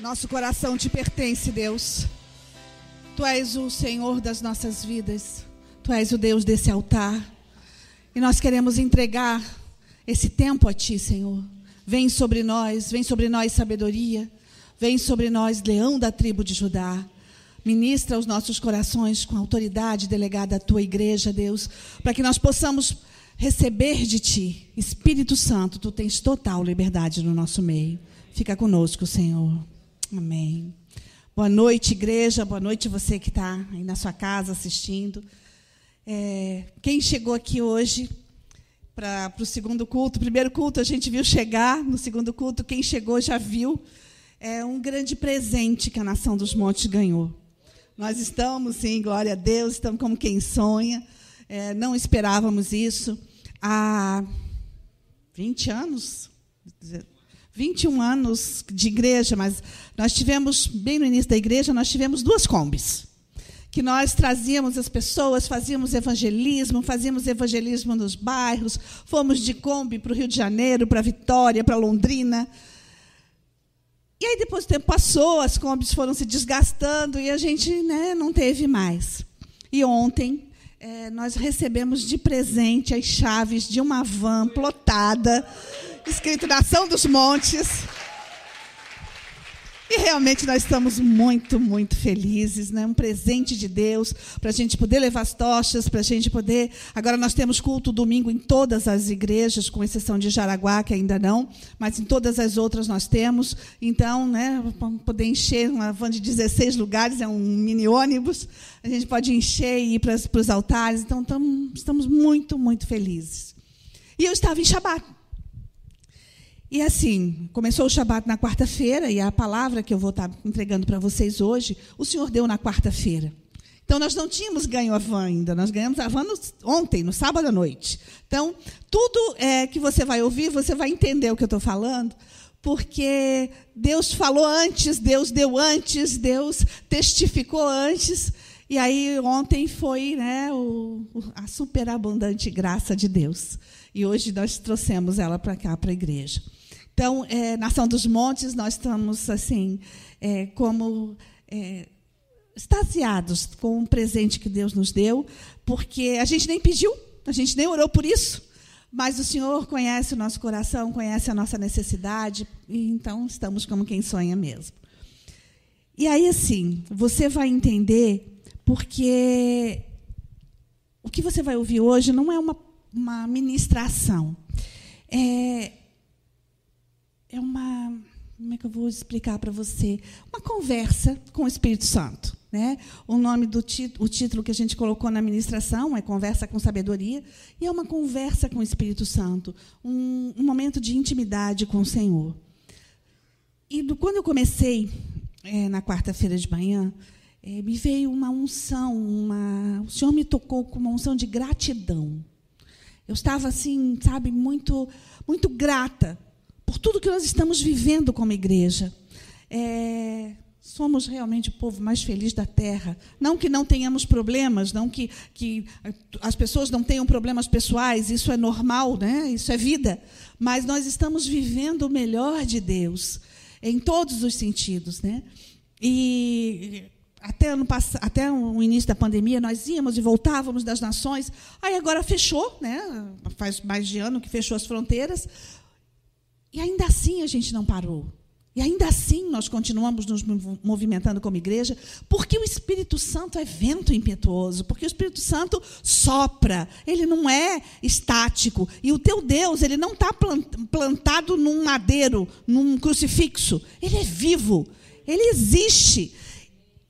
Nosso coração te pertence, Deus. Tu és o Senhor das nossas vidas. Tu és o Deus desse altar. E nós queremos entregar esse tempo a Ti, Senhor. Vem sobre nós, vem sobre nós sabedoria. Vem sobre nós, leão da tribo de Judá. Ministra os nossos corações com a autoridade delegada à Tua igreja, Deus, para que nós possamos receber de Ti. Espírito Santo, Tu tens total liberdade no nosso meio. Fica conosco, Senhor. Amém. Boa noite, igreja. Boa noite, você que está aí na sua casa assistindo. É, quem chegou aqui hoje para o segundo culto, primeiro culto a gente viu chegar, no segundo culto, quem chegou já viu. É um grande presente que a Nação dos Montes ganhou. Nós estamos, sim, glória a Deus, estamos como quem sonha. É, não esperávamos isso. Há 20 anos, 21 anos de igreja, mas nós tivemos, bem no início da igreja, nós tivemos duas combis. Que nós trazíamos as pessoas, fazíamos evangelismo, fazíamos evangelismo nos bairros, fomos de Kombi para o Rio de Janeiro, para Vitória, para Londrina. E aí depois o tempo passou, as combis foram se desgastando e a gente né, não teve mais. E ontem é, nós recebemos de presente as chaves de uma van plotada escrito Nação dos Montes. E realmente nós estamos muito, muito felizes, né? Um presente de Deus para a gente poder levar as tochas, para a gente poder. Agora nós temos culto domingo em todas as igrejas, com exceção de Jaraguá, que ainda não, mas em todas as outras nós temos. Então, né? Poder encher uma van de 16 lugares, é um mini ônibus. A gente pode encher e ir para, os altares. Então, estamos muito, muito felizes. E eu estava em Shabat. E assim, começou o Shabat na quarta-feira, e a palavra que eu vou estar entregando para vocês hoje, o Senhor deu na quarta-feira. Então, nós não tínhamos ganho a van ainda, nós ganhamos a van no, ontem, no sábado à noite. Então, tudo é, que você vai ouvir, você vai entender o que eu estou falando, porque Deus falou antes, Deus deu antes, Deus testificou antes, e aí ontem foi né, o, a superabundante graça de Deus. E hoje nós trouxemos ela para cá, para a igreja. Então, é, Nação dos Montes, nós estamos assim, é, como é, extasiados com o presente que Deus nos deu, porque a gente nem pediu, a gente nem orou por isso, mas o Senhor conhece o nosso coração, conhece a nossa necessidade, e então estamos como quem sonha mesmo. E aí, assim, você vai entender, porque o que você vai ouvir hoje não é uma, uma ministração. É, é uma. Como é que eu vou explicar para você? Uma conversa com o Espírito Santo. Né? O nome do título, o título que a gente colocou na ministração é Conversa com Sabedoria, e é uma conversa com o Espírito Santo, um, um momento de intimidade com o Senhor. E do, quando eu comecei, é, na quarta-feira de manhã, é, me veio uma unção, uma, o Senhor me tocou com uma unção de gratidão. Eu estava assim, sabe, muito, muito grata por tudo que nós estamos vivendo como igreja. É, somos realmente o povo mais feliz da terra. Não que não tenhamos problemas, não que, que as pessoas não tenham problemas pessoais, isso é normal, né? isso é vida. Mas nós estamos vivendo o melhor de Deus, em todos os sentidos. Né? E até, ano, até o início da pandemia, nós íamos e voltávamos das nações. Aí agora fechou, né? faz mais de ano que fechou as fronteiras. E ainda assim a gente não parou. E ainda assim nós continuamos nos movimentando como igreja, porque o Espírito Santo é vento impetuoso, porque o Espírito Santo sopra, ele não é estático. E o teu Deus, ele não está plantado num madeiro, num crucifixo. Ele é vivo, ele existe.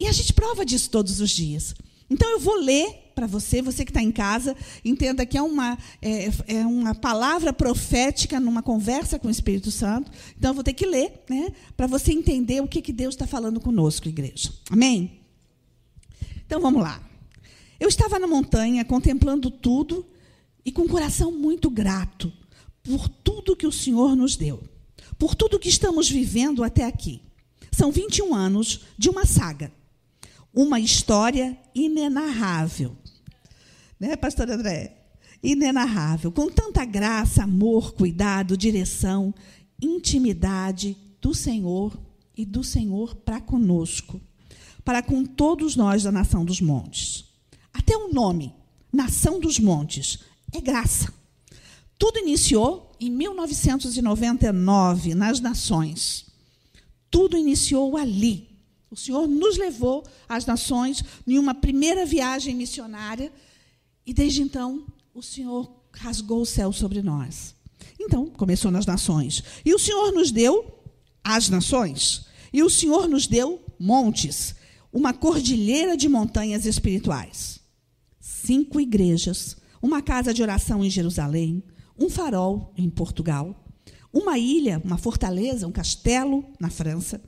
E a gente prova disso todos os dias. Então eu vou ler para você, você que está em casa, entenda que é uma, é, é, uma palavra profética numa conversa com o Espírito Santo. Então, eu vou ter que ler, né, para você entender o que, que Deus está falando conosco, igreja. Amém? Então, vamos lá. Eu estava na montanha contemplando tudo e com o coração muito grato por tudo que o Senhor nos deu, por tudo que estamos vivendo até aqui. São 21 anos de uma saga, uma história inenarrável né, pastor André? Inenarrável, com tanta graça, amor, cuidado, direção, intimidade do Senhor e do Senhor para conosco, para com todos nós da nação dos montes. Até o nome, Nação dos Montes, é graça. Tudo iniciou em 1999, nas Nações. Tudo iniciou ali. O Senhor nos levou às Nações em uma primeira viagem missionária e desde então o Senhor rasgou o céu sobre nós. Então, começou nas nações. E o Senhor nos deu as nações. E o Senhor nos deu montes, uma cordilheira de montanhas espirituais. Cinco igrejas, uma casa de oração em Jerusalém, um farol em Portugal, uma ilha, uma fortaleza, um castelo na França,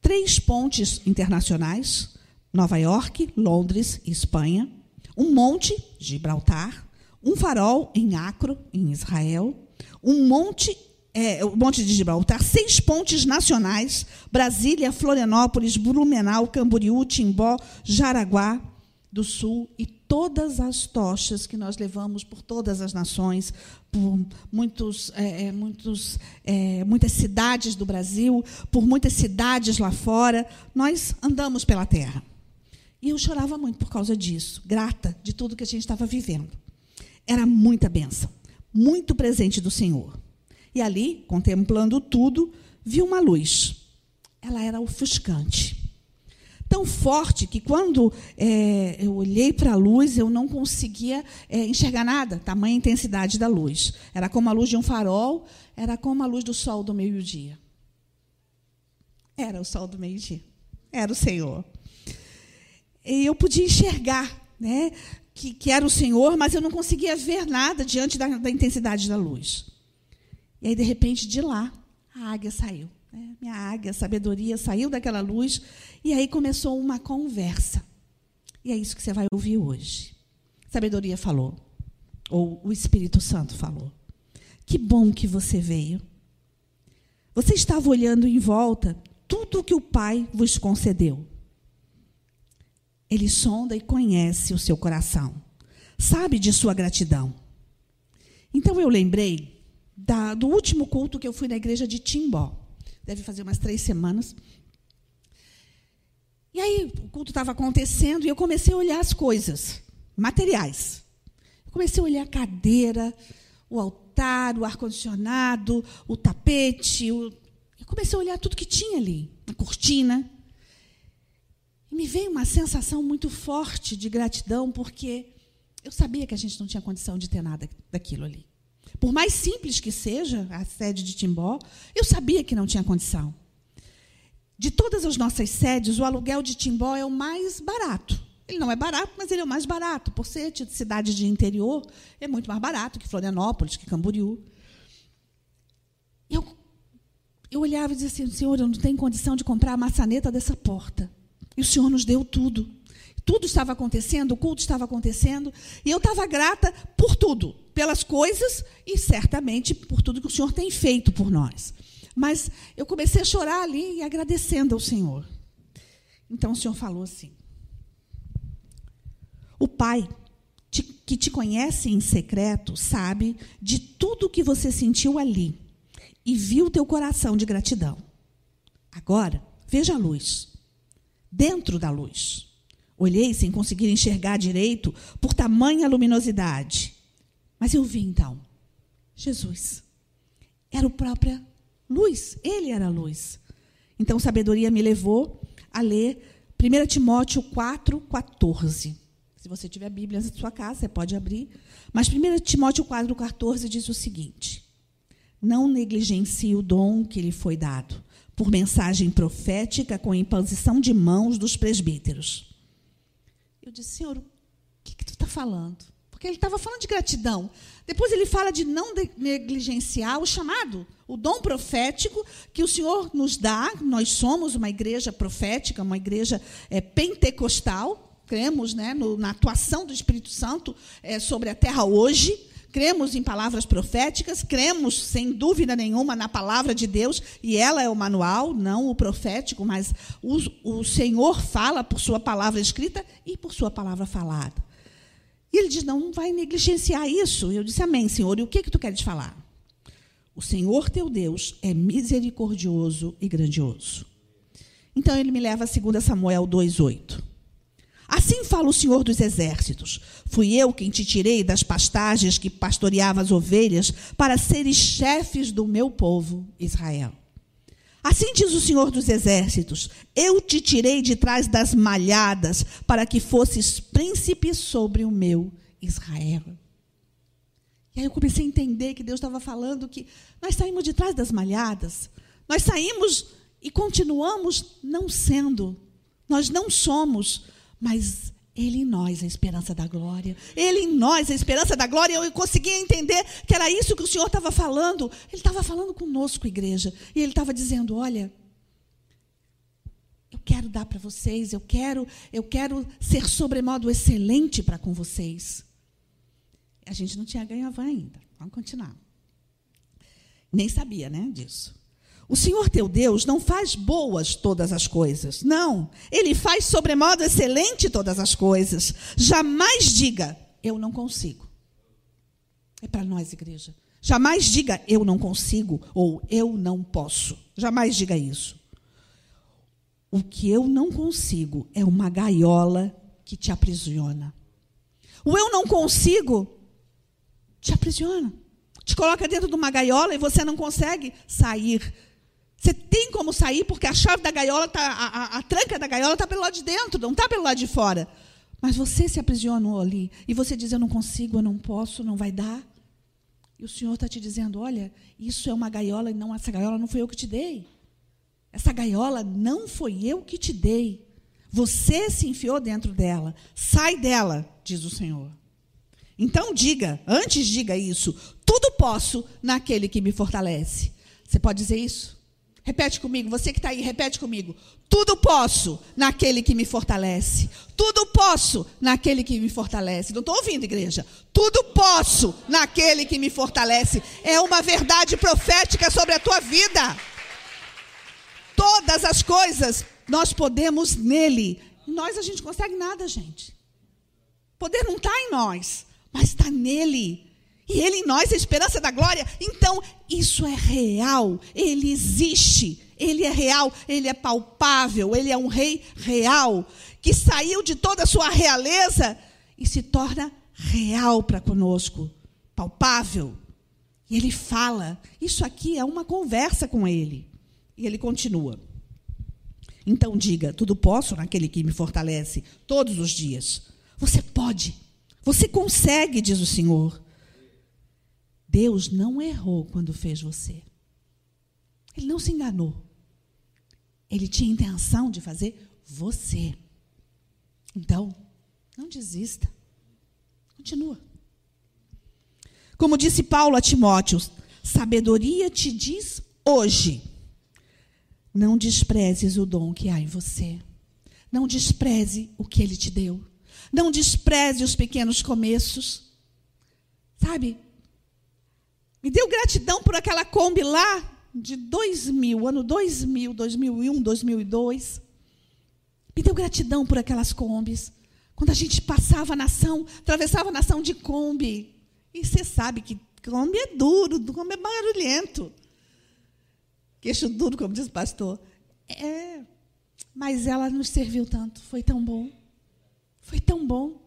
três pontes internacionais, Nova York, Londres e Espanha, um monte, Gibraltar, um farol em Acro, em Israel, um monte, é, o Monte de Gibraltar, seis pontes nacionais, Brasília, Florianópolis, Blumenau, Camboriú, Timbó, Jaraguá do Sul e todas as tochas que nós levamos por todas as nações, por muitos, é, é muitos, é, muitas cidades do Brasil, por muitas cidades lá fora, nós andamos pela terra. E eu chorava muito por causa disso, grata de tudo que a gente estava vivendo. Era muita benção, muito presente do Senhor. E ali, contemplando tudo, vi uma luz. Ela era ofuscante. Tão forte que quando é, eu olhei para a luz, eu não conseguia é, enxergar nada, tamanha intensidade da luz. Era como a luz de um farol, era como a luz do sol do meio-dia. Era o sol do meio-dia. Era o Senhor. Eu podia enxergar, né? que, que era o Senhor, mas eu não conseguia ver nada diante da, da intensidade da luz. E aí, de repente, de lá, a águia saiu. Né? Minha águia, sabedoria, saiu daquela luz. E aí começou uma conversa. E é isso que você vai ouvir hoje. Sabedoria falou. Ou o Espírito Santo falou. Que bom que você veio. Você estava olhando em volta tudo o que o Pai vos concedeu. Ele sonda e conhece o seu coração, sabe de sua gratidão. Então eu lembrei da, do último culto que eu fui na igreja de Timbó. Deve fazer umas três semanas. E aí o culto estava acontecendo e eu comecei a olhar as coisas, materiais. Eu comecei a olhar a cadeira, o altar, o ar-condicionado, o tapete. O... Eu comecei a olhar tudo que tinha ali, a cortina. E me veio uma sensação muito forte de gratidão, porque eu sabia que a gente não tinha condição de ter nada daquilo ali. Por mais simples que seja a sede de Timbó, eu sabia que não tinha condição. De todas as nossas sedes, o aluguel de Timbó é o mais barato. Ele não é barato, mas ele é o mais barato. Por ser de cidade de interior, é muito mais barato que Florianópolis, que Camboriú. Eu, eu olhava e dizia assim, Senhor, eu não tenho condição de comprar a maçaneta dessa porta. E o Senhor nos deu tudo. Tudo estava acontecendo, o culto estava acontecendo, e eu estava grata por tudo, pelas coisas e certamente por tudo que o Senhor tem feito por nós. Mas eu comecei a chorar ali e agradecendo ao Senhor. Então o Senhor falou assim: O Pai que te conhece em secreto sabe de tudo que você sentiu ali e viu teu coração de gratidão. Agora, veja a luz dentro da luz. Olhei sem conseguir enxergar direito por tamanha luminosidade. Mas eu vi então Jesus. Era a própria luz, ele era a luz. Então sabedoria me levou a ler 1 Timóteo 4, 14. Se você tiver Bíblia na sua casa, você pode abrir. Mas 1 Timóteo 4, 14 diz o seguinte: Não negligencie o dom que lhe foi dado por mensagem profética com imposição de mãos dos presbíteros. Eu disse, Senhor, o que, que tu está falando? Porque ele estava falando de gratidão. Depois ele fala de não negligenciar o chamado, o dom profético que o Senhor nos dá. Nós somos uma igreja profética, uma igreja é, pentecostal. Cremos né, no, na atuação do Espírito Santo é, sobre a terra hoje cremos em palavras proféticas, cremos, sem dúvida nenhuma, na palavra de Deus, e ela é o manual, não o profético, mas o, o Senhor fala por sua palavra escrita e por sua palavra falada. E ele diz: não vai negligenciar isso. Eu disse: Amém, Senhor. E o que, que tu queres falar? O Senhor teu Deus é misericordioso e grandioso. Então ele me leva a 2 Samuel 2,8. Assim fala o Senhor dos Exércitos: Fui eu quem te tirei das pastagens que pastoreava as ovelhas para seres chefes do meu povo, Israel. Assim diz o Senhor dos Exércitos: Eu te tirei de trás das malhadas para que fosses príncipe sobre o meu Israel. E aí eu comecei a entender que Deus estava falando que nós saímos de trás das malhadas, nós saímos e continuamos não sendo, nós não somos mas ele em nós, a esperança da glória. Ele em nós, a esperança da glória. Eu conseguia entender que era isso que o Senhor estava falando. Ele estava falando conosco, igreja. E ele estava dizendo: olha, eu quero dar para vocês, eu quero, eu quero ser sobremodo excelente para com vocês. A gente não tinha ganho a van ainda. Vamos continuar. Nem sabia, né, disso. O Senhor teu Deus não faz boas todas as coisas. Não. Ele faz sobremodo excelente todas as coisas. Jamais diga, eu não consigo. É para nós, igreja. Jamais diga, eu não consigo ou eu não posso. Jamais diga isso. O que eu não consigo é uma gaiola que te aprisiona. O eu não consigo te aprisiona. Te coloca dentro de uma gaiola e você não consegue sair você tem como sair porque a chave da gaiola tá, a, a, a tranca da gaiola está pelo lado de dentro, não está pelo lado de fora. Mas você se aprisionou ali e você diz: Eu não consigo, eu não posso, não vai dar. E o Senhor está te dizendo: Olha, isso é uma gaiola e não essa gaiola não foi eu que te dei. Essa gaiola não foi eu que te dei. Você se enfiou dentro dela. Sai dela, diz o Senhor. Então diga, antes diga isso: tudo posso naquele que me fortalece. Você pode dizer isso? Repete comigo, você que está aí, repete comigo. Tudo posso naquele que me fortalece. Tudo posso naquele que me fortalece. Não estou ouvindo, igreja. Tudo posso naquele que me fortalece. É uma verdade profética sobre a tua vida. Todas as coisas nós podemos nele. Nós a gente consegue nada, gente. Poder não está em nós, mas está nele e Ele em nós, a esperança da glória. Então, isso é real, Ele existe, Ele é real, Ele é palpável, Ele é um rei real, que saiu de toda a sua realeza e se torna real para conosco, palpável. E Ele fala, isso aqui é uma conversa com Ele. E Ele continua. Então diga: tudo posso naquele que me fortalece todos os dias. Você pode, você consegue, diz o Senhor. Deus não errou quando fez você. Ele não se enganou. Ele tinha intenção de fazer você. Então, não desista. Continua. Como disse Paulo a Timóteo, sabedoria te diz hoje. Não desprezes o dom que há em você. Não despreze o que ele te deu. Não despreze os pequenos começos. Sabe? Me deu gratidão por aquela Kombi lá de 2000, ano 2000, 2001, 2002. Me deu gratidão por aquelas Kombis. Quando a gente passava a nação, atravessava a nação de Kombi. E você sabe que Kombi é duro, Kombi é barulhento. Queixo duro, como diz o pastor. É, mas ela nos serviu tanto, foi tão bom. Foi tão bom.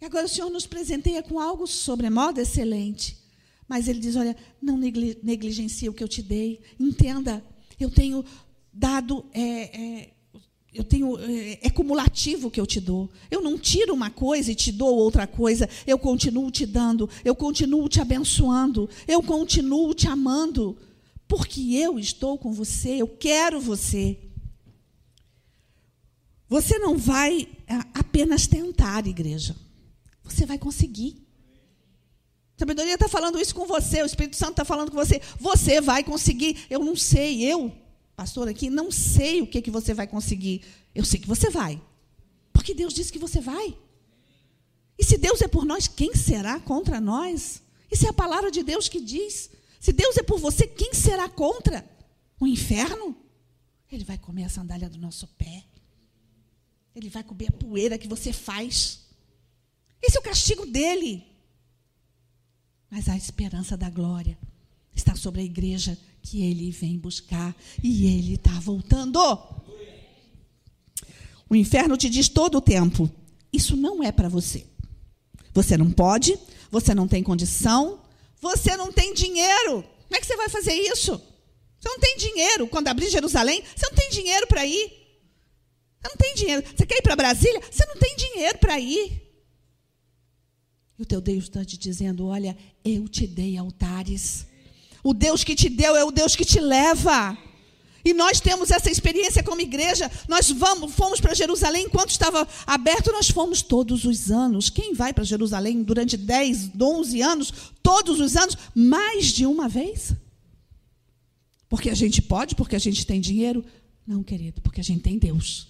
E agora o Senhor nos presenteia com algo sobremodo excelente. Mas ele diz: olha, não negligencie o que eu te dei. Entenda, eu tenho dado. É, é, eu tenho é, é cumulativo o que eu te dou. Eu não tiro uma coisa e te dou outra coisa. Eu continuo te dando, eu continuo te abençoando, eu continuo te amando, porque eu estou com você, eu quero você. Você não vai é, apenas tentar, igreja. Você vai conseguir. Sabedoria está falando isso com você, o Espírito Santo está falando com você. Você vai conseguir. Eu não sei, eu, pastor aqui, não sei o que, que você vai conseguir. Eu sei que você vai. Porque Deus disse que você vai. E se Deus é por nós, quem será contra nós? Isso é a palavra de Deus que diz. Se Deus é por você, quem será contra? O inferno? Ele vai comer a sandália do nosso pé. Ele vai comer a poeira que você faz. Esse é o castigo dele. Mas a esperança da glória está sobre a igreja que ele vem buscar e ele está voltando. O inferno te diz todo o tempo: isso não é para você. Você não pode, você não tem condição, você não tem dinheiro. Como é que você vai fazer isso? Você não tem dinheiro. Quando abrir Jerusalém, você não tem dinheiro para ir. Você não tem dinheiro. Você quer ir para Brasília? Você não tem dinheiro para ir. E o teu Deus está te dizendo: olha, eu te dei altares. O Deus que te deu é o Deus que te leva. E nós temos essa experiência como igreja. Nós vamos, fomos para Jerusalém enquanto estava aberto, nós fomos todos os anos. Quem vai para Jerusalém durante 10, 11 anos, todos os anos, mais de uma vez? Porque a gente pode, porque a gente tem dinheiro? Não, querido, porque a gente tem Deus.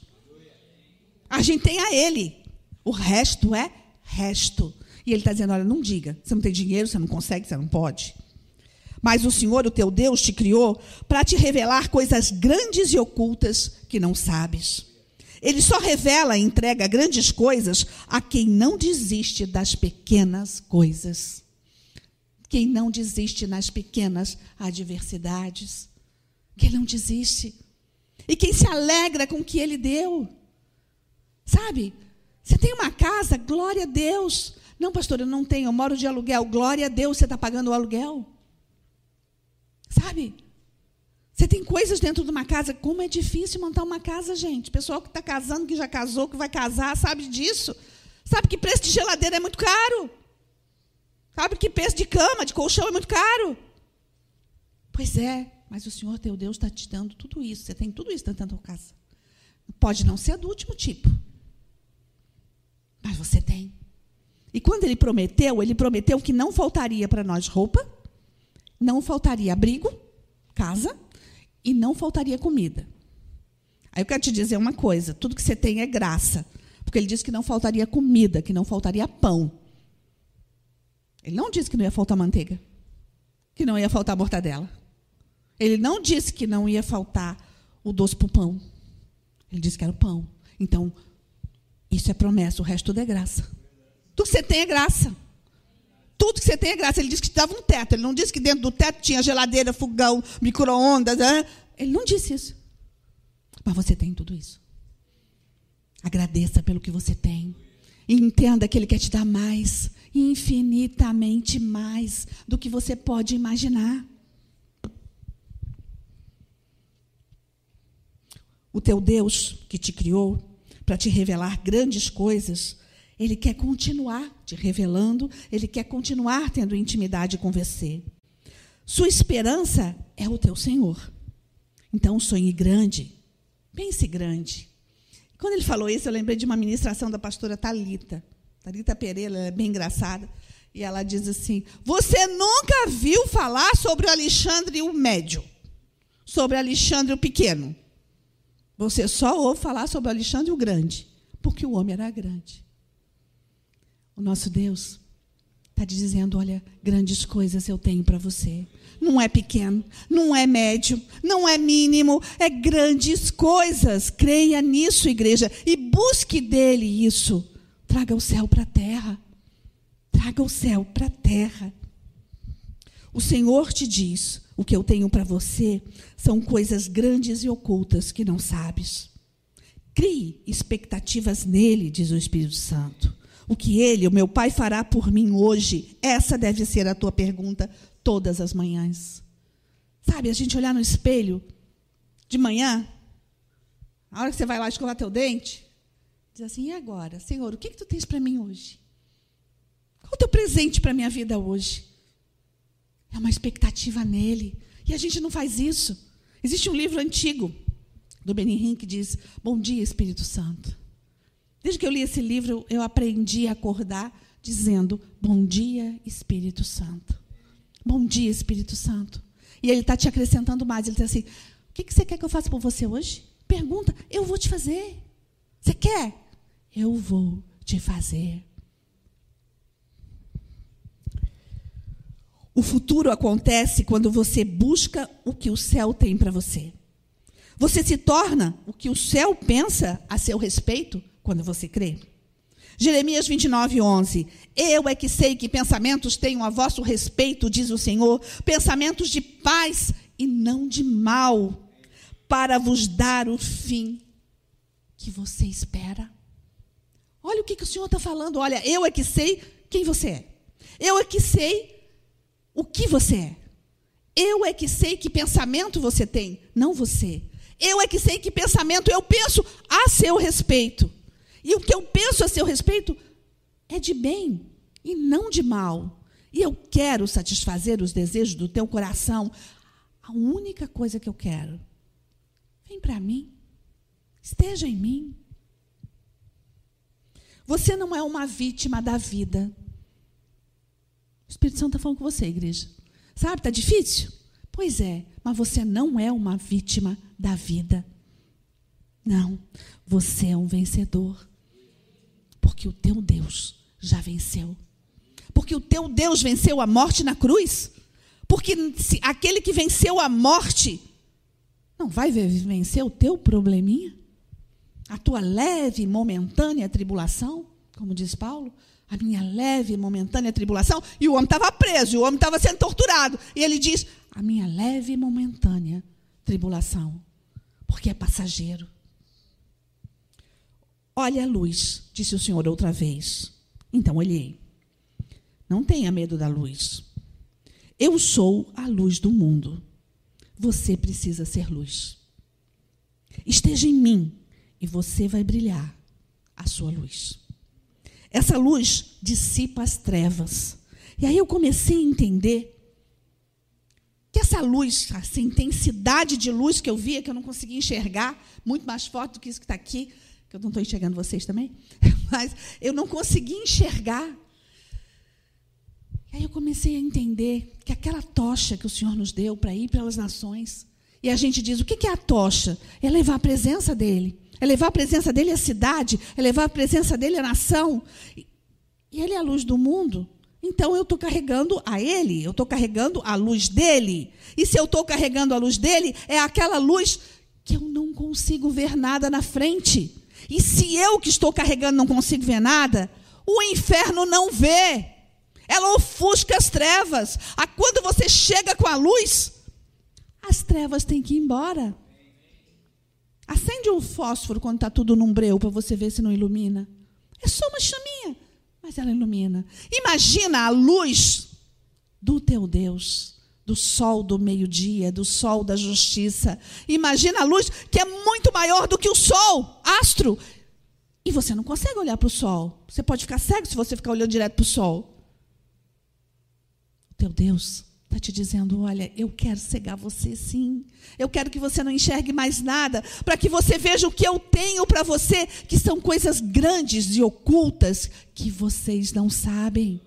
A gente tem a Ele. O resto é resto. E Ele está dizendo: olha, não diga. Você não tem dinheiro, você não consegue, você não pode. Mas o Senhor, o teu Deus, te criou para te revelar coisas grandes e ocultas que não sabes. Ele só revela e entrega grandes coisas a quem não desiste das pequenas coisas. Quem não desiste nas pequenas adversidades. Quem não desiste. E quem se alegra com o que ele deu. Sabe? Você tem uma casa, glória a Deus. Não, pastor, eu não tenho, eu moro de aluguel. Glória a Deus, você está pagando o aluguel. Sabe? Você tem coisas dentro de uma casa. Como é difícil montar uma casa, gente. Pessoal que está casando, que já casou, que vai casar, sabe disso. Sabe que preço de geladeira é muito caro. Sabe que preço de cama, de colchão é muito caro. Pois é, mas o Senhor teu Deus está te dando tudo isso. Você tem tudo isso dentro da tua casa. Pode não ser do último tipo. Mas você tem. E quando ele prometeu, ele prometeu que não faltaria para nós roupa, não faltaria abrigo, casa, e não faltaria comida. Aí eu quero te dizer uma coisa: tudo que você tem é graça. Porque ele disse que não faltaria comida, que não faltaria pão. Ele não disse que não ia faltar manteiga, que não ia faltar mortadela. Ele não disse que não ia faltar o doce para o pão. Ele disse que era o pão. Então, isso é promessa, o resto tudo é graça. Tudo que você tem é graça. Tudo que você tem é graça. Ele disse que te dava um teto. Ele não disse que dentro do teto tinha geladeira, fogão, micro-ondas. Né? Ele não disse isso. Mas você tem tudo isso. Agradeça pelo que você tem. E entenda que Ele quer te dar mais, infinitamente mais do que você pode imaginar. O teu Deus que te criou para te revelar grandes coisas, ele quer continuar te revelando, ele quer continuar tendo intimidade com você. Sua esperança é o teu Senhor. Então sonhe grande, pense grande. Quando ele falou isso, eu lembrei de uma ministração da pastora Talita. Talita Pereira, ela é bem engraçada, e ela diz assim: "Você nunca viu falar sobre o Alexandre o médio, sobre o Alexandre o pequeno. Você só ouve falar sobre o Alexandre o grande, porque o homem era grande. O nosso Deus está te dizendo: olha, grandes coisas eu tenho para você. Não é pequeno, não é médio, não é mínimo, é grandes coisas. Creia nisso, igreja, e busque dele isso. Traga o céu para a terra. Traga o céu para a terra. O Senhor te diz: o que eu tenho para você são coisas grandes e ocultas que não sabes. Crie expectativas nele, diz o Espírito Santo o que ele, o meu pai, fará por mim hoje? Essa deve ser a tua pergunta todas as manhãs. Sabe, a gente olhar no espelho de manhã, a hora que você vai lá escovar teu dente, diz assim: e agora, Senhor, o que, que tu tens para mim hoje? Qual o teu presente para a minha vida hoje? É uma expectativa nele. E a gente não faz isso. Existe um livro antigo do Benihim que diz: Bom dia, Espírito Santo. Desde que eu li esse livro, eu aprendi a acordar dizendo: Bom dia, Espírito Santo. Bom dia, Espírito Santo. E ele está te acrescentando mais. Ele diz assim: O que você quer que eu faça por você hoje? Pergunta, eu vou te fazer. Você quer? Eu vou te fazer. O futuro acontece quando você busca o que o céu tem para você. Você se torna o que o céu pensa a seu respeito quando você crê. Jeremias 29, 11. Eu é que sei que pensamentos tenho a vosso respeito, diz o Senhor, pensamentos de paz e não de mal, para vos dar o fim que você espera. Olha o que, que o Senhor está falando. Olha, eu é que sei quem você é. Eu é que sei o que você é. Eu é que sei que pensamento você tem, não você. Eu é que sei que pensamento eu penso a seu respeito. E o que eu penso a seu respeito é de bem e não de mal. E eu quero satisfazer os desejos do teu coração. A única coisa que eu quero, vem para mim, esteja em mim. Você não é uma vítima da vida. O Espírito Santo está falando com você, igreja. Sabe, está difícil? Pois é, mas você não é uma vítima da vida. Não, você é um vencedor. Porque o teu Deus já venceu. Porque o teu Deus venceu a morte na cruz. Porque aquele que venceu a morte não vai vencer o teu probleminha? A tua leve, momentânea tribulação, como diz Paulo? a minha leve e momentânea tribulação. E o homem estava preso, o homem estava sendo torturado. E ele diz: a minha leve e momentânea tribulação, porque é passageiro. Olha a luz, disse o Senhor outra vez. Então olhei. Não tenha medo da luz. Eu sou a luz do mundo. Você precisa ser luz. Esteja em mim e você vai brilhar a sua luz. Essa luz dissipa as trevas. E aí eu comecei a entender que essa luz, essa intensidade de luz que eu via, que eu não conseguia enxergar, muito mais forte do que isso que está aqui, que eu não estou enxergando vocês também, mas eu não conseguia enxergar. E aí eu comecei a entender que aquela tocha que o Senhor nos deu para ir pelas nações, e a gente diz: o que é a tocha? É levar a presença dele é levar a presença dele à cidade, é levar a presença dele à nação. E ele é a luz do mundo. Então eu estou carregando a ele, eu estou carregando a luz dele. E se eu estou carregando a luz dele, é aquela luz que eu não consigo ver nada na frente. E se eu que estou carregando não consigo ver nada, o inferno não vê. Ela ofusca as trevas. A quando você chega com a luz, as trevas têm que ir embora. Acende um fósforo quando está tudo num breu para você ver se não ilumina. É só uma chaminha, mas ela ilumina. Imagina a luz do teu Deus, do sol do meio-dia, do sol da justiça. Imagina a luz que é muito maior do que o sol, astro. E você não consegue olhar para o sol. Você pode ficar cego se você ficar olhando direto para o sol. O teu Deus está te dizendo: olha, eu quero cegar você sim. Eu quero que você não enxergue mais nada, para que você veja o que eu tenho para você, que são coisas grandes e ocultas que vocês não sabem.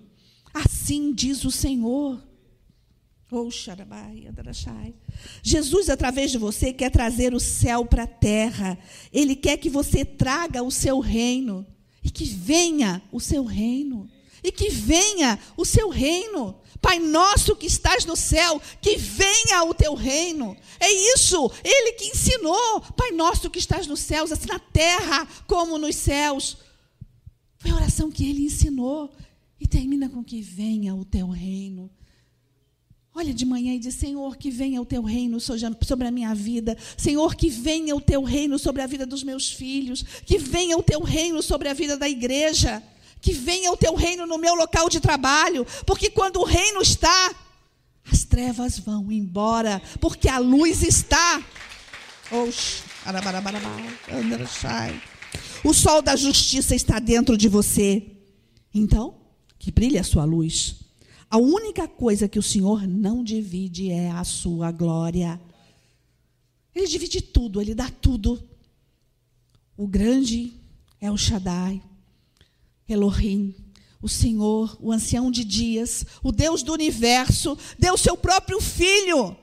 Assim diz o Senhor. Jesus, através de você, quer trazer o céu para a terra. Ele quer que você traga o seu reino. E que venha o seu reino. E que venha o seu reino. Pai nosso que estás no céu, que venha o teu reino. É isso, ele que ensinou. Pai nosso que estás nos céus, assim na terra como nos céus. Foi a oração que ele ensinou. E termina com que venha o teu reino. Olha de manhã e diz: Senhor, que venha o teu reino sobre a minha vida. Senhor, que venha o teu reino sobre a vida dos meus filhos. Que venha o teu reino sobre a vida da igreja que venha o teu reino no meu local de trabalho, porque quando o reino está, as trevas vão embora, porque a luz está. O sol da justiça está dentro de você. Então, que brilhe a sua luz. A única coisa que o Senhor não divide é a sua glória. Ele divide tudo, ele dá tudo. O grande é o Shaddai, Elohim, o Senhor, o ancião de dias, o Deus do universo, deu seu próprio filho.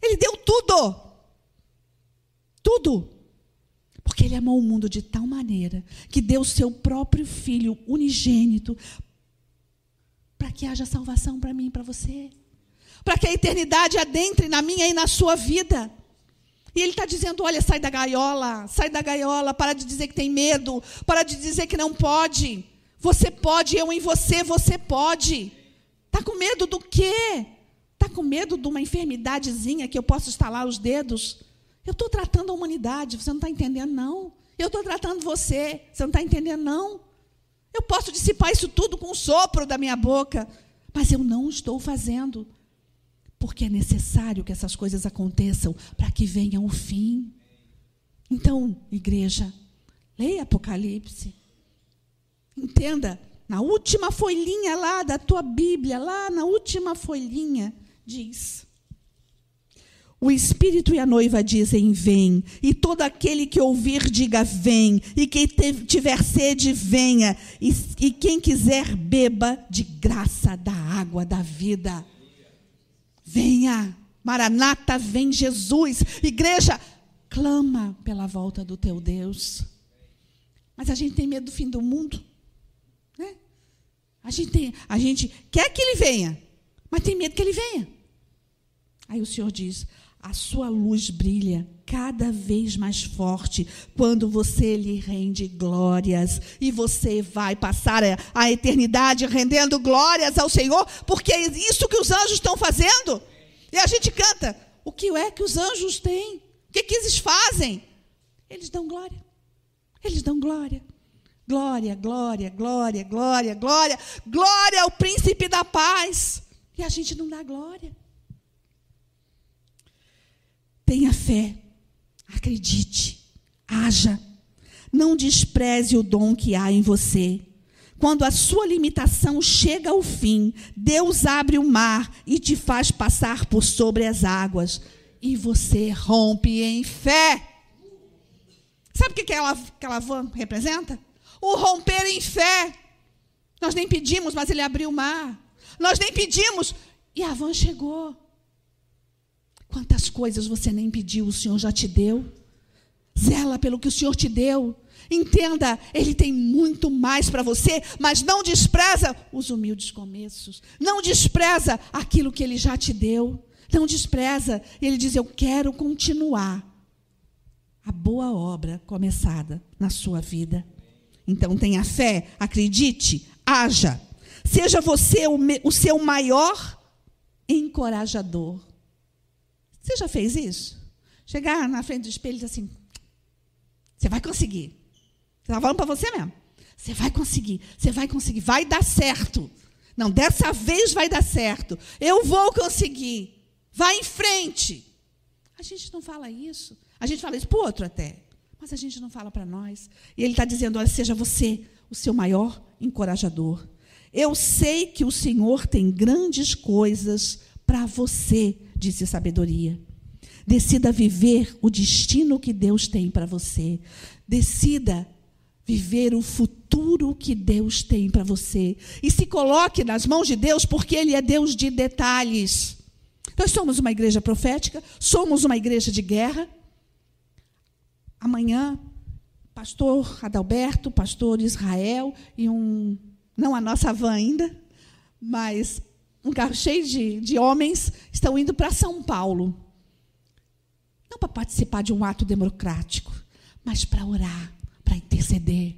Ele deu tudo. Tudo. Porque ele amou o mundo de tal maneira que deu seu próprio filho unigênito para que haja salvação para mim e para você. Para que a eternidade adentre na minha e na sua vida. E ele está dizendo: olha, sai da gaiola, sai da gaiola, para de dizer que tem medo, para de dizer que não pode. Você pode, eu em você, você pode. Está com medo do quê? Está com medo de uma enfermidadezinha que eu posso estalar os dedos? Eu estou tratando a humanidade, você não está entendendo, não. Eu estou tratando você, você não está entendendo, não. Eu posso dissipar isso tudo com o sopro da minha boca, mas eu não estou fazendo. Porque é necessário que essas coisas aconteçam para que venha o fim. Então, igreja, leia Apocalipse. Entenda, na última folhinha lá da tua Bíblia, lá na última folhinha, diz: O Espírito e a noiva dizem: Vem, e todo aquele que ouvir, diga: Vem, e quem tiver sede, venha, e, e quem quiser, beba de graça da água da vida. Venha, Maranata, vem Jesus. Igreja, clama pela volta do teu Deus. Mas a gente tem medo do fim do mundo. Né? A, gente tem, a gente quer que ele venha, mas tem medo que ele venha. Aí o Senhor diz: a sua luz brilha cada vez mais forte quando você lhe rende glórias. E você vai passar a eternidade rendendo glórias ao Senhor, porque é isso que os anjos estão fazendo. E a gente canta: o que é que os anjos têm? O que, que eles fazem? Eles dão glória. Eles dão glória. Glória, glória, glória, glória, glória. Glória ao príncipe da paz. E a gente não dá glória. Tenha fé, acredite, haja. Não despreze o dom que há em você. Quando a sua limitação chega ao fim, Deus abre o mar e te faz passar por sobre as águas. E você rompe em fé. Sabe o que aquela, aquela van representa? O romper em fé. Nós nem pedimos, mas ele abriu o mar. Nós nem pedimos e a van chegou. Quantas coisas você nem pediu, o Senhor já te deu. Zela pelo que o Senhor te deu. Entenda, Ele tem muito mais para você, mas não despreza os humildes começos. Não despreza aquilo que Ele já te deu. Não despreza. Ele diz: Eu quero continuar a boa obra começada na sua vida. Então tenha fé, acredite, haja. Seja você o, o seu maior encorajador. Você já fez isso? Chegar na frente do espelho e dizer assim: você vai conseguir. Você está falando para você mesmo. Você vai conseguir, você vai conseguir, vai dar certo. Não, dessa vez vai dar certo. Eu vou conseguir. Vai em frente. A gente não fala isso. A gente fala isso para o outro até. Mas a gente não fala para nós. E ele está dizendo: olha, seja você o seu maior encorajador. Eu sei que o Senhor tem grandes coisas para você, disse sabedoria. Decida viver o destino que Deus tem para você. Decida viver o futuro que Deus tem para você. E se coloque nas mãos de Deus, porque Ele é Deus de detalhes. Nós somos uma igreja profética, somos uma igreja de guerra. Amanhã, pastor Adalberto, pastor Israel e um, não a nossa van ainda, mas um carro cheio de, de homens estão indo para São Paulo. Não para participar de um ato democrático, mas para orar, para interceder.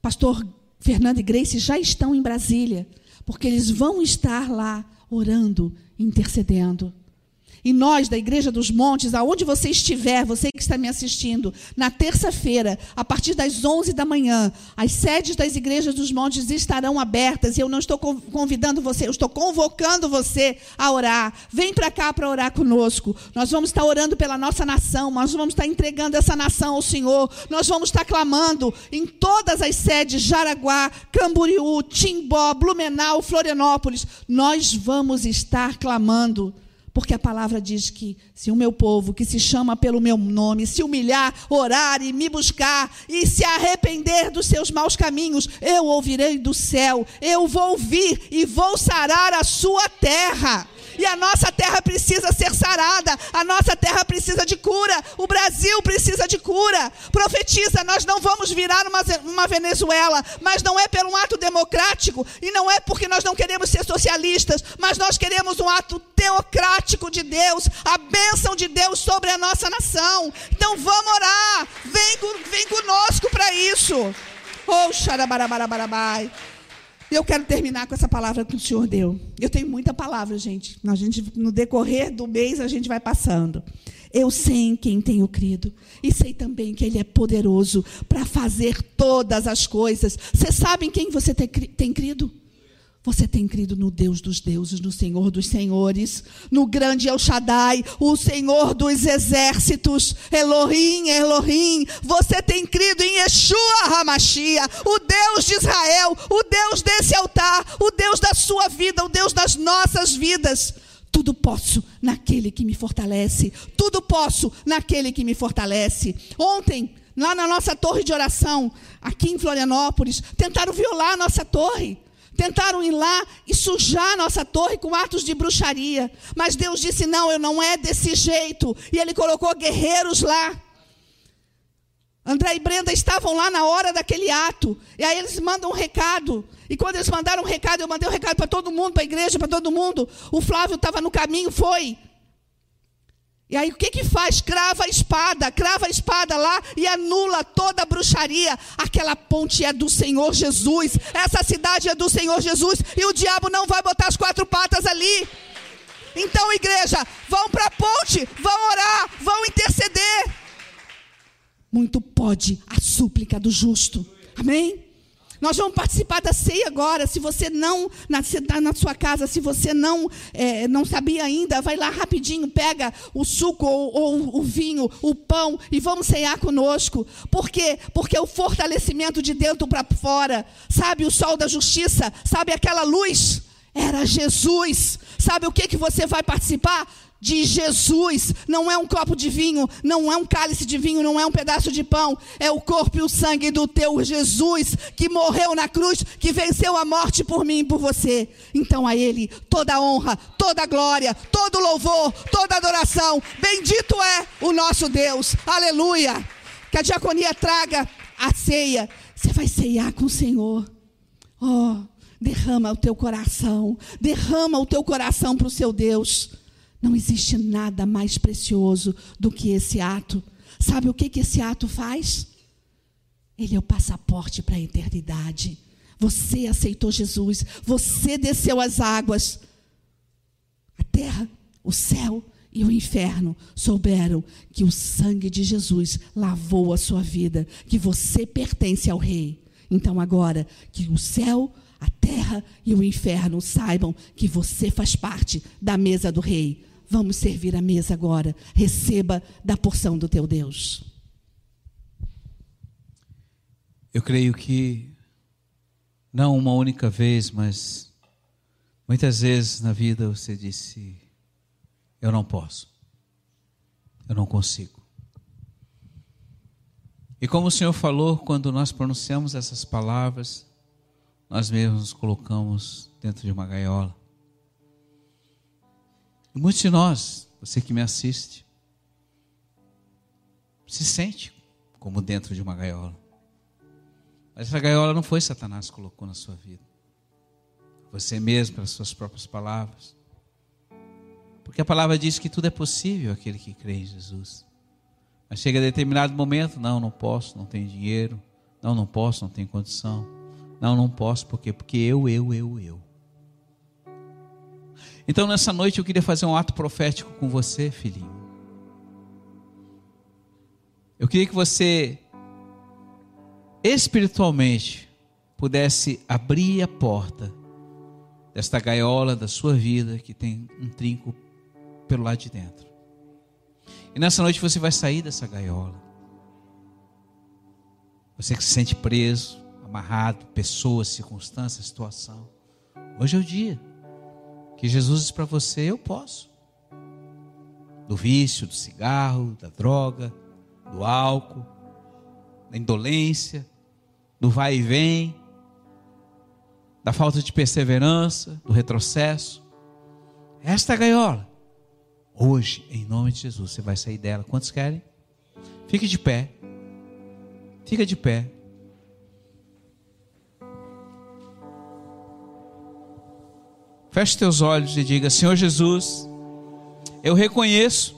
Pastor Fernando e Grace já estão em Brasília, porque eles vão estar lá orando, intercedendo. E nós, da Igreja dos Montes, aonde você estiver, você que está me assistindo, na terça-feira, a partir das 11 da manhã, as sedes das Igrejas dos Montes estarão abertas. E eu não estou convidando você, eu estou convocando você a orar. Vem para cá para orar conosco. Nós vamos estar orando pela nossa nação, nós vamos estar entregando essa nação ao Senhor. Nós vamos estar clamando em todas as sedes: Jaraguá, Camboriú, Timbó, Blumenau, Florianópolis. Nós vamos estar clamando porque a palavra diz que se o meu povo, que se chama pelo meu nome, se humilhar, orar e me buscar e se arrepender dos seus maus caminhos, eu ouvirei do céu, eu vou ouvir e vou sarar a sua terra. E a nossa terra precisa ser sarada, a nossa terra precisa de cura, o Brasil precisa de cura. Profetiza, nós não vamos virar uma, uma Venezuela, mas não é pelo um ato democrático, e não é porque nós não queremos ser socialistas, mas nós queremos um ato teocrático de Deus, a bênção de Deus sobre a nossa nação. Então vamos orar, vem, vem conosco para isso. Oh, xarabarabarabai. Eu quero terminar com essa palavra que o Senhor deu. Eu tenho muita palavra, gente. A gente no decorrer do mês a gente vai passando. Eu sei em quem tenho crido e sei também que Ele é poderoso para fazer todas as coisas. Você sabe em quem você tem crido? Você tem crido no Deus dos deuses, no Senhor dos senhores, no grande El Shaddai, o Senhor dos exércitos, Elohim, Elohim. Você tem crido em Yeshua Hamashia, o Deus de Israel, o Deus desse altar, o Deus da sua vida, o Deus das nossas vidas. Tudo posso naquele que me fortalece. Tudo posso naquele que me fortalece. Ontem, lá na nossa torre de oração, aqui em Florianópolis, tentaram violar a nossa torre. Tentaram ir lá e sujar a nossa torre com atos de bruxaria. Mas Deus disse: não, eu não é desse jeito. E Ele colocou guerreiros lá. André e Brenda estavam lá na hora daquele ato. E aí eles mandam um recado. E quando eles mandaram um recado, eu mandei um recado para todo mundo, para a igreja, para todo mundo. O Flávio estava no caminho, foi. E aí o que que faz? Crava a espada, crava a espada lá e anula toda a bruxaria. Aquela ponte é do Senhor Jesus, essa cidade é do Senhor Jesus e o diabo não vai botar as quatro patas ali. Então, igreja, vão para a ponte, vão orar, vão interceder. Muito pode a súplica do justo. Amém? Nós vamos participar da ceia agora. Se você não, na, tá na sua casa, se você não, é, não sabia ainda, vai lá rapidinho, pega o suco ou, ou o vinho, o pão e vamos ceiar conosco. Por quê? Porque o fortalecimento de dentro para fora, sabe o sol da justiça, sabe aquela luz? Era Jesus. Sabe o que, que você vai participar? De Jesus. Não é um copo de vinho, não é um cálice de vinho, não é um pedaço de pão. É o corpo e o sangue do teu Jesus que morreu na cruz, que venceu a morte por mim e por você. Então a Ele toda honra, toda glória, todo louvor, toda adoração. Bendito é o nosso Deus. Aleluia. Que a diaconia traga a ceia. Você vai ceiar com o Senhor. Oh, derrama o teu coração. Derrama o teu coração para o seu Deus. Não existe nada mais precioso do que esse ato. Sabe o que, que esse ato faz? Ele é o passaporte para a eternidade. Você aceitou Jesus, você desceu as águas. A terra, o céu e o inferno souberam que o sangue de Jesus lavou a sua vida, que você pertence ao Rei. Então, agora, que o céu, a terra e o inferno saibam que você faz parte da mesa do Rei. Vamos servir a mesa agora. Receba da porção do teu Deus. Eu creio que não uma única vez, mas muitas vezes na vida você disse: Eu não posso, eu não consigo. E como o Senhor falou, quando nós pronunciamos essas palavras, nós mesmos nos colocamos dentro de uma gaiola. Muitos de nós, você que me assiste, se sente como dentro de uma gaiola. Mas essa gaiola não foi Satanás que colocou na sua vida. Você mesmo, pelas suas próprias palavras. Porque a palavra diz que tudo é possível aquele que crê em Jesus. Mas chega a determinado momento, não, não posso, não tenho dinheiro. Não, não posso, não tenho condição. Não, não posso, por quê? Porque eu, eu, eu, eu. Então nessa noite eu queria fazer um ato profético com você, filhinho. Eu queria que você espiritualmente pudesse abrir a porta desta gaiola da sua vida que tem um trinco pelo lado de dentro. E nessa noite você vai sair dessa gaiola. Você que se sente preso, amarrado, pessoas, circunstâncias, situação. Hoje é o dia que Jesus diz para você: eu posso. Do vício, do cigarro, da droga, do álcool, da indolência, do vai e vem, da falta de perseverança, do retrocesso. Esta é a gaiola. Hoje, em nome de Jesus, você vai sair dela. Quantos querem? Fique de pé. Fica de pé. Feche teus olhos e diga: Senhor Jesus, eu reconheço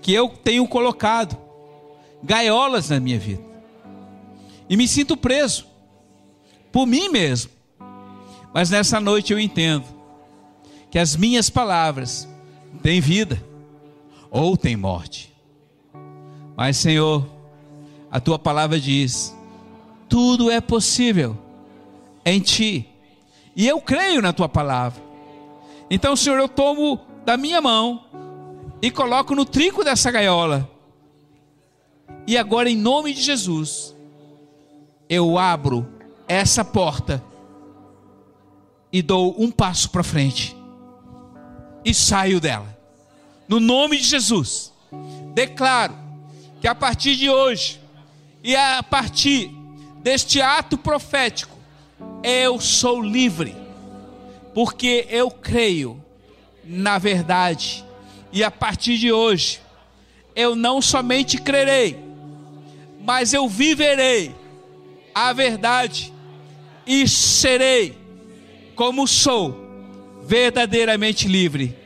que eu tenho colocado gaiolas na minha vida e me sinto preso por mim mesmo. Mas nessa noite eu entendo que as minhas palavras têm vida ou têm morte. Mas, Senhor, a tua palavra diz: tudo é possível em ti. E eu creio na tua palavra. Então, Senhor, eu tomo da minha mão e coloco no trinco dessa gaiola. E agora, em nome de Jesus, eu abro essa porta e dou um passo para frente e saio dela. No nome de Jesus, declaro que a partir de hoje e a partir deste ato profético, eu sou livre, porque eu creio na verdade, e a partir de hoje, eu não somente crerei, mas eu viverei a verdade e serei como sou, verdadeiramente livre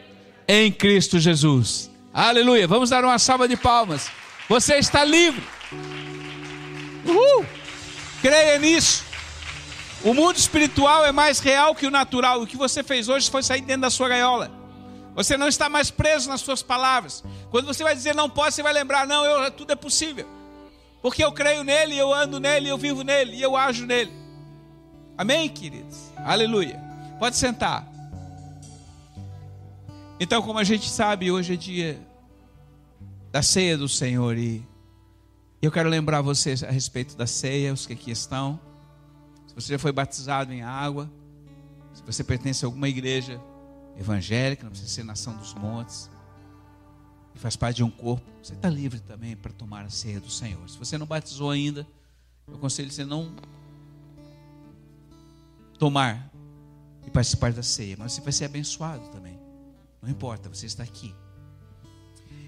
em Cristo Jesus. Aleluia. Vamos dar uma salva de palmas. Você está livre. Uhul. Creia nisso. O mundo espiritual é mais real que o natural. O que você fez hoje foi sair dentro da sua gaiola. Você não está mais preso nas suas palavras. Quando você vai dizer não pode, você vai lembrar, não, eu, tudo é possível. Porque eu creio nele, eu ando nele, eu vivo nele e eu ajo nele. Amém, queridos? Aleluia. Pode sentar. Então, como a gente sabe, hoje é dia da ceia do Senhor e eu quero lembrar vocês a respeito da ceia, os que aqui estão. Se você já foi batizado em água, se você pertence a alguma igreja evangélica, não precisa ser nação dos montes, e faz parte de um corpo, você está livre também para tomar a ceia do Senhor. Se você não batizou ainda, eu aconselho você não tomar e participar da ceia, mas você vai ser abençoado também. Não importa, você está aqui.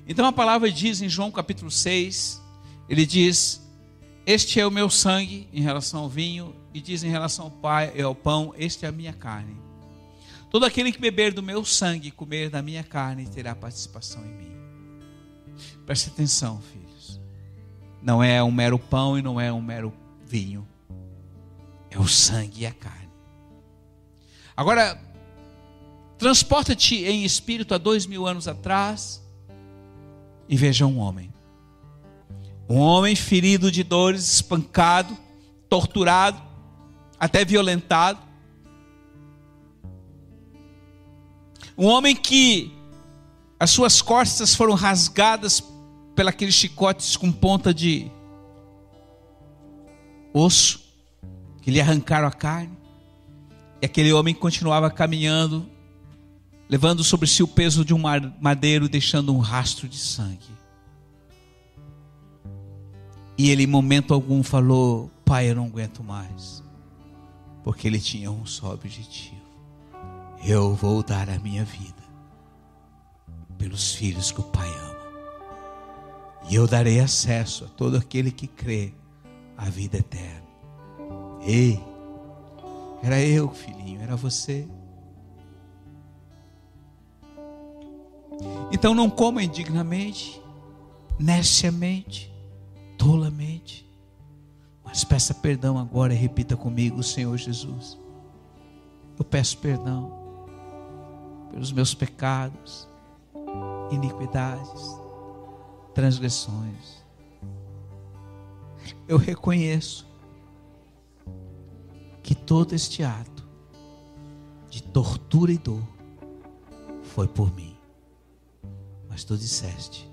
Então a palavra diz em João capítulo 6, ele diz: Este é o meu sangue em relação ao vinho, e diz em relação ao, pai, ao pão: Este é a minha carne. Todo aquele que beber do meu sangue e comer da minha carne terá participação em mim. Preste atenção, filhos. Não é um mero pão e não é um mero vinho. É o sangue e a carne. Agora, Transporta-te em espírito a dois mil anos atrás e veja um homem. Um homem ferido de dores, espancado, torturado, até violentado. Um homem que as suas costas foram rasgadas pelos chicotes com ponta de osso, que lhe arrancaram a carne. E aquele homem continuava caminhando levando sobre si o peso de um madeiro, deixando um rastro de sangue. E ele, em momento algum, falou: Pai, eu não aguento mais. Porque ele tinha um só objetivo: Eu vou dar a minha vida pelos filhos que o Pai ama. E eu darei acesso a todo aquele que crê à vida eterna. Ei, era eu, filhinho, era você. Então não coma indignamente, neciamente, tolamente. Mas peça perdão agora e repita comigo, Senhor Jesus. Eu peço perdão pelos meus pecados, iniquidades, transgressões. Eu reconheço que todo este ato de tortura e dor foi por mim. Mas tu disseste: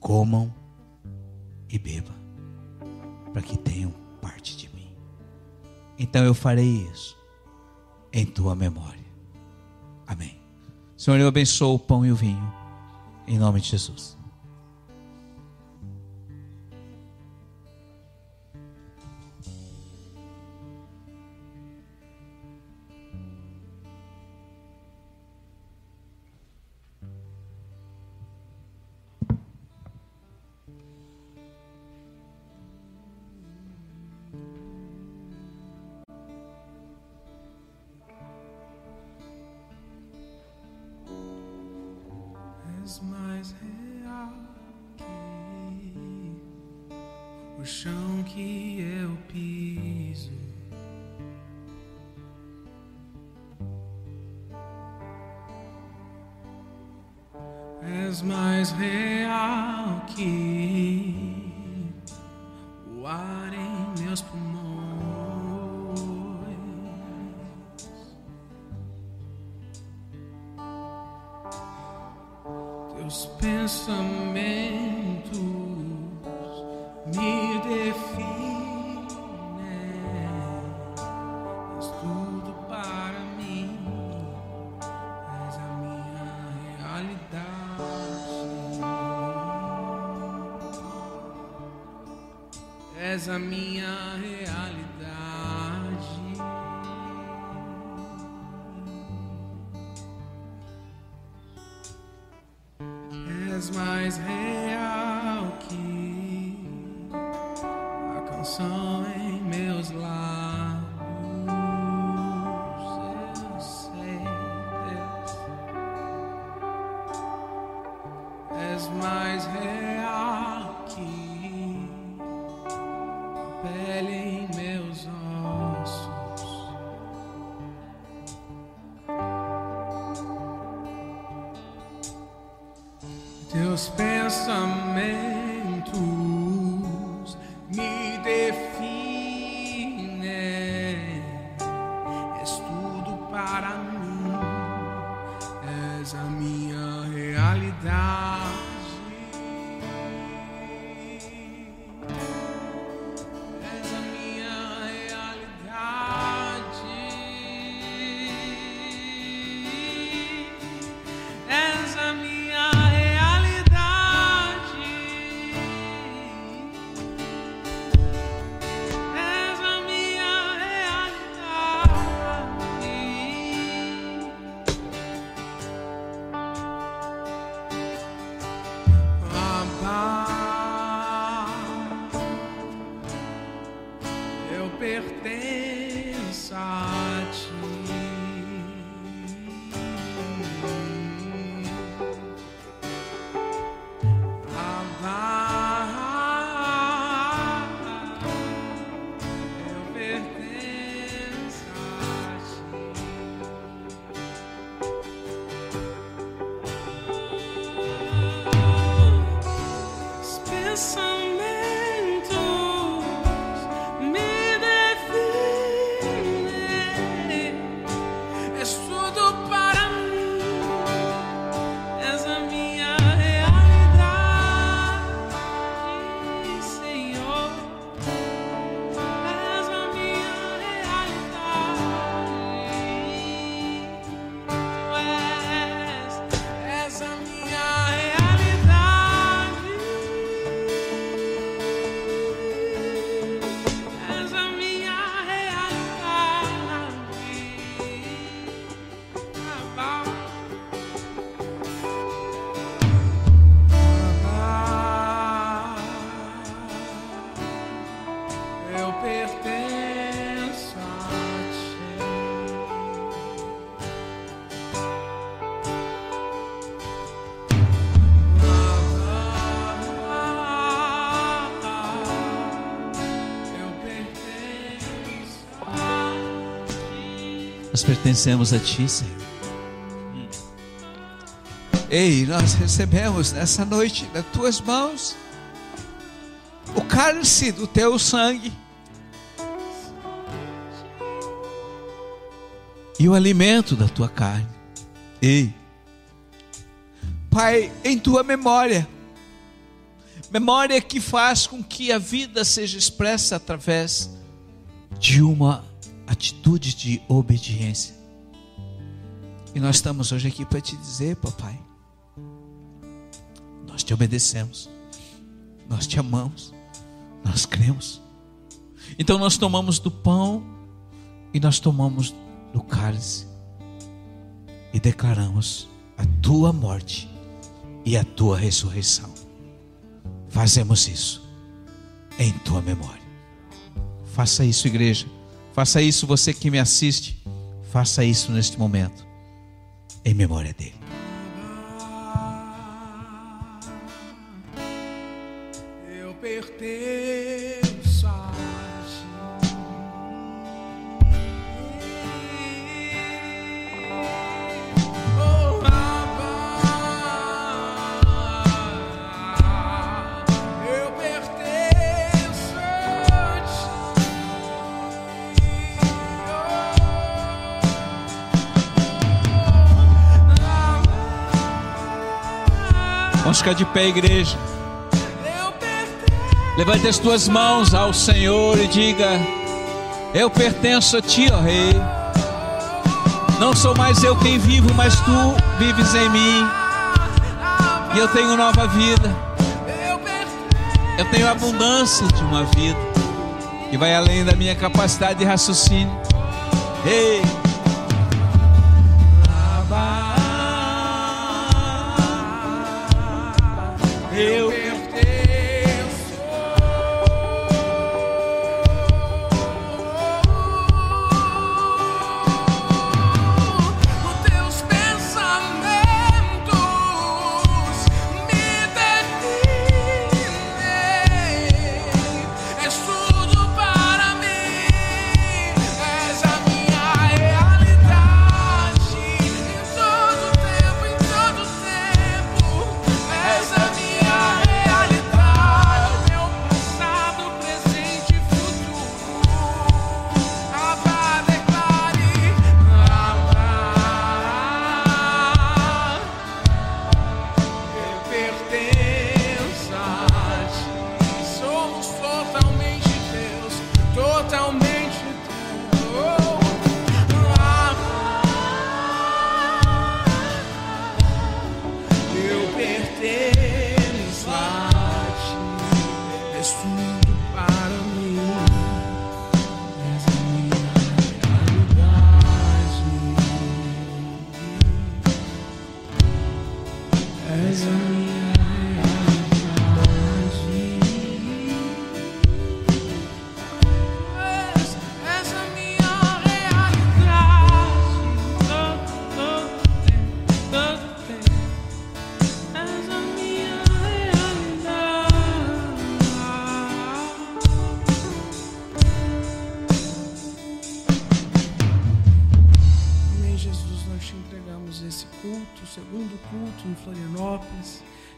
comam e bebam, para que tenham parte de mim. Então eu farei isso em tua memória. Amém. Senhor, eu abençoo o pão e o vinho, em nome de Jesus. És a minha Nós pertencemos a Ti, Senhor. Ei, nós recebemos nessa noite nas Tuas mãos o cálice do Teu sangue e o alimento da Tua carne. Ei, Pai, em Tua memória, memória que faz com que a vida seja expressa através de uma atitude de obediência. E nós estamos hoje aqui para te dizer, papai, nós te obedecemos, nós te amamos, nós cremos. Então nós tomamos do pão e nós tomamos do cálice e declaramos a tua morte e a tua ressurreição. Fazemos isso em tua memória. Faça isso, igreja. Faça isso, você que me assiste. Faça isso neste momento, em memória dele. Ficar de pé, igreja. Levante as tuas mãos ao Senhor e diga: Eu pertenço a ti, ó Rei. Não sou mais eu quem vivo, mas tu vives em mim. E eu tenho nova vida. Eu tenho abundância de uma vida que vai além da minha capacidade de raciocínio. Ei! Eu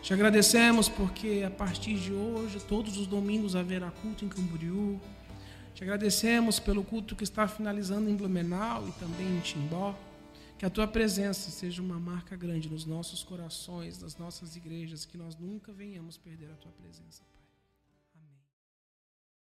Te agradecemos porque a partir de hoje, todos os domingos haverá culto em Camboriú. Te agradecemos pelo culto que está finalizando em Blumenau e também em Timbó. Que a tua presença seja uma marca grande nos nossos corações, nas nossas igrejas, que nós nunca venhamos perder a tua presença.